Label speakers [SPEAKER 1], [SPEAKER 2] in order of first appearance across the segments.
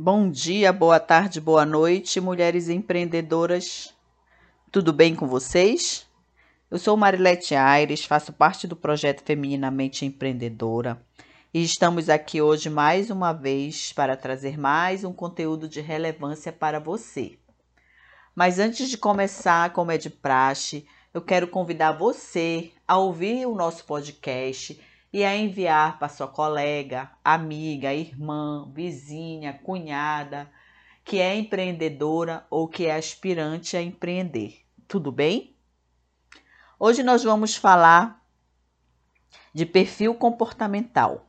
[SPEAKER 1] Bom dia, boa tarde, boa noite, mulheres empreendedoras. Tudo bem com vocês? Eu sou Marilete Aires, faço parte do projeto Feminamente Empreendedora e estamos aqui hoje mais uma vez para trazer mais um conteúdo de relevância para você. Mas antes de começar, como é de praxe, eu quero convidar você a ouvir o nosso podcast e a enviar para sua colega, amiga, irmã, vizinha, cunhada, que é empreendedora ou que é aspirante a empreender. Tudo bem? Hoje nós vamos falar de perfil comportamental.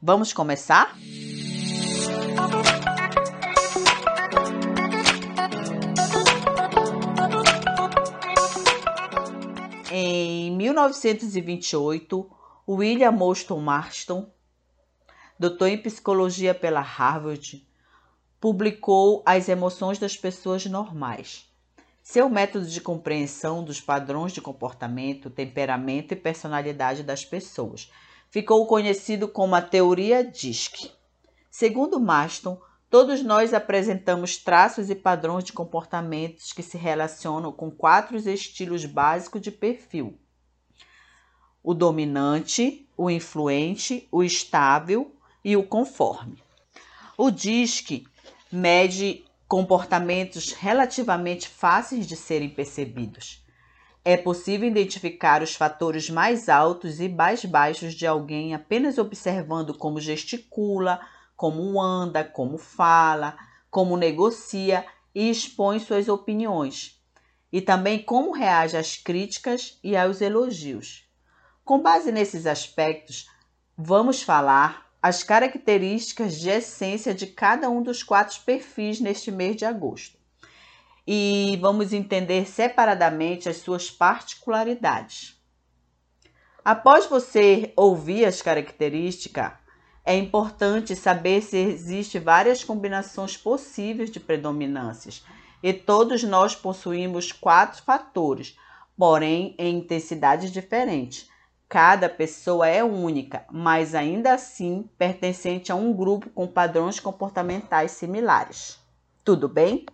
[SPEAKER 1] Vamos começar? Em 1928, William Moulton Marston, doutor em psicologia pela Harvard, publicou As Emoções das Pessoas Normais. Seu método de compreensão dos padrões de comportamento, temperamento e personalidade das pessoas ficou conhecido como a teoria DISC. Segundo Marston, todos nós apresentamos traços e padrões de comportamentos que se relacionam com quatro estilos básicos de perfil: o dominante, o influente, o estável e o conforme. O DISC mede comportamentos relativamente fáceis de serem percebidos. É possível identificar os fatores mais altos e mais baixos de alguém apenas observando como gesticula, como anda, como fala, como negocia e expõe suas opiniões, e também como reage às críticas e aos elogios. Com base nesses aspectos, vamos falar as características de essência de cada um dos quatro perfis neste mês de agosto. E vamos entender separadamente as suas particularidades. Após você ouvir as características, é importante saber se existem várias combinações possíveis de predominâncias. E todos nós possuímos quatro fatores, porém em intensidades diferentes. Cada pessoa é única, mas ainda assim pertencente a um grupo com padrões comportamentais similares. Tudo bem?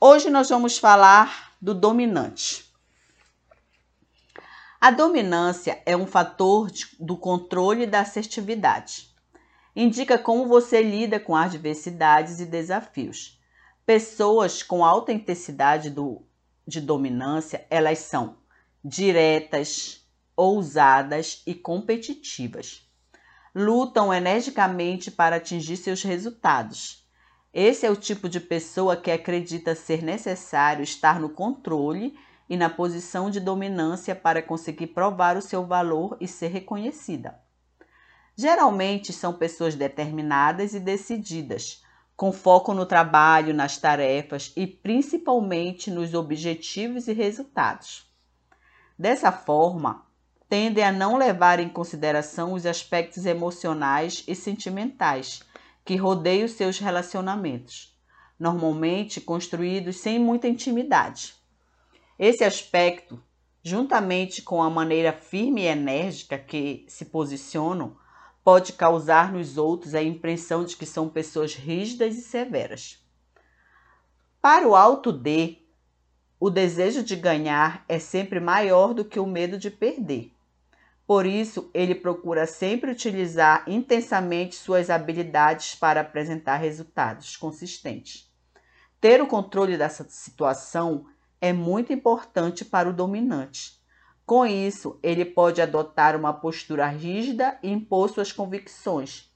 [SPEAKER 1] Hoje nós vamos falar do dominante. A dominância é um fator de, do controle da assertividade. Indica como você lida com adversidades e desafios. Pessoas com alta intensidade do, de dominância, elas são diretas, ousadas e competitivas. Lutam energicamente para atingir seus resultados. Esse é o tipo de pessoa que acredita ser necessário estar no controle e na posição de dominância para conseguir provar o seu valor e ser reconhecida. Geralmente são pessoas determinadas e decididas, com foco no trabalho, nas tarefas e principalmente nos objetivos e resultados. Dessa forma, tendem a não levar em consideração os aspectos emocionais e sentimentais que rodeiam seus relacionamentos, normalmente construídos sem muita intimidade. Esse aspecto, juntamente com a maneira firme e enérgica que se posicionam, pode causar nos outros a impressão de que são pessoas rígidas e severas. Para o alto D, o desejo de ganhar é sempre maior do que o medo de perder. Por isso, ele procura sempre utilizar intensamente suas habilidades para apresentar resultados consistentes. Ter o controle dessa situação é muito importante para o dominante. Com isso, ele pode adotar uma postura rígida e impor suas convicções,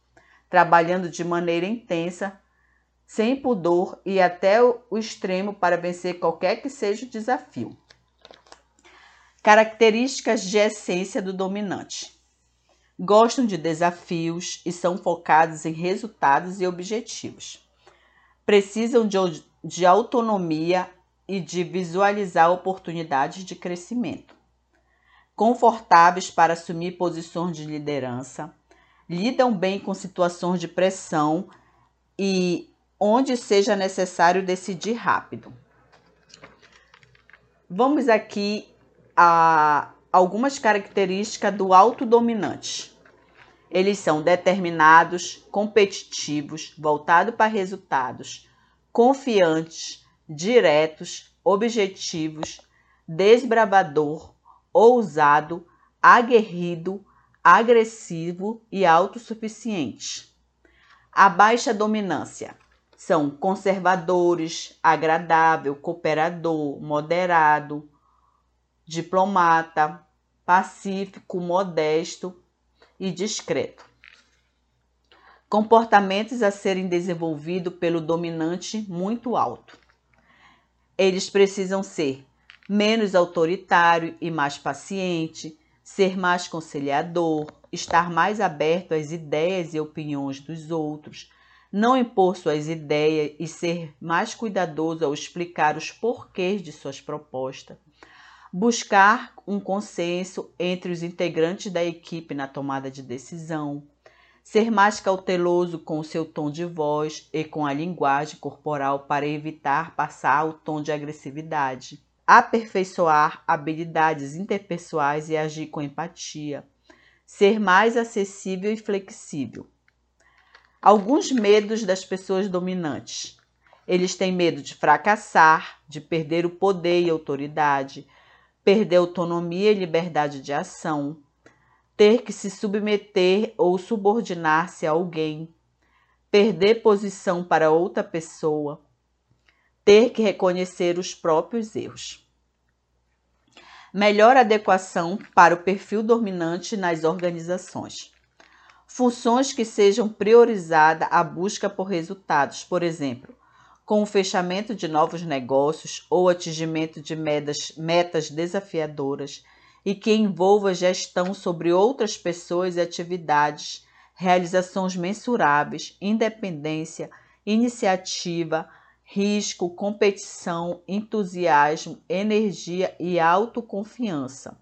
[SPEAKER 1] trabalhando de maneira intensa, sem pudor e até o extremo para vencer qualquer que seja o desafio. Características de essência do dominante. Gostam de desafios e são focados em resultados e objetivos. Precisam de, de autonomia e de visualizar oportunidades de crescimento. Confortáveis para assumir posições de liderança. Lidam bem com situações de pressão e onde seja necessário decidir rápido. Vamos aqui a algumas características do autodominante. Eles são determinados, competitivos, voltados para resultados, confiantes, diretos, objetivos, desbravador, ousado, aguerrido, agressivo e autossuficiente. A baixa dominância são conservadores, agradável, cooperador, moderado, diplomata, pacífico, modesto e discreto. Comportamentos a serem desenvolvidos pelo dominante muito alto. Eles precisam ser menos autoritário e mais paciente, ser mais conciliador, estar mais aberto às ideias e opiniões dos outros, não impor suas ideias e ser mais cuidadoso ao explicar os porquês de suas propostas, buscar um consenso entre os integrantes da equipe na tomada de decisão, ser mais cauteloso com o seu tom de voz e com a linguagem corporal para evitar passar o tom de agressividade, aperfeiçoar habilidades interpessoais e agir com empatia, ser mais acessível e flexível. Alguns medos das pessoas dominantes. Eles têm medo de fracassar, de perder o poder e autoridade, perder autonomia e liberdade de ação, ter que se submeter ou subordinar-se a alguém, perder posição para outra pessoa, ter que reconhecer os próprios erros. Melhor adequação para o perfil dominante nas organizações. Funções que sejam priorizadas a busca por resultados, por exemplo, com o fechamento de novos negócios ou atingimento de metas, metas desafiadoras e que envolva gestão sobre outras pessoas e atividades, realizações mensuráveis, independência, iniciativa, risco, competição, entusiasmo, energia e autoconfiança.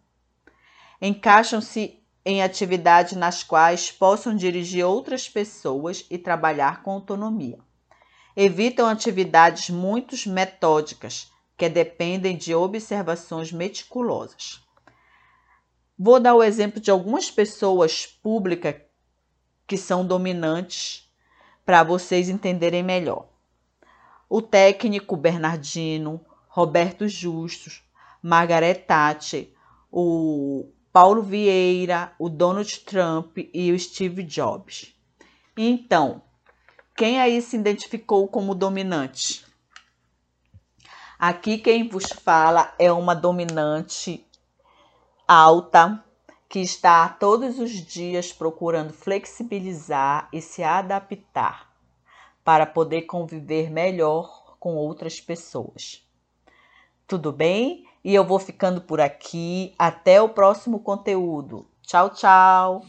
[SPEAKER 1] Encaixam-se em atividades nas quais possam dirigir outras pessoas e trabalhar com autonomia. Evitam atividades muito metódicas, que dependem de observações meticulosas. Vou dar o exemplo de algumas pessoas públicas que são dominantes para vocês entenderem melhor. O técnico Bernardino, Roberto Justus, Margaret Thatcher, o Paulo Vieira, o Donald Trump e o Steve Jobs. Então, quem aí se identificou como dominante? Aqui quem vos fala é uma dominante alta que está todos os dias procurando flexibilizar e se adaptar para poder conviver melhor com outras pessoas. Tudo bem? E eu vou ficando por aqui. Até o próximo conteúdo. Tchau, tchau!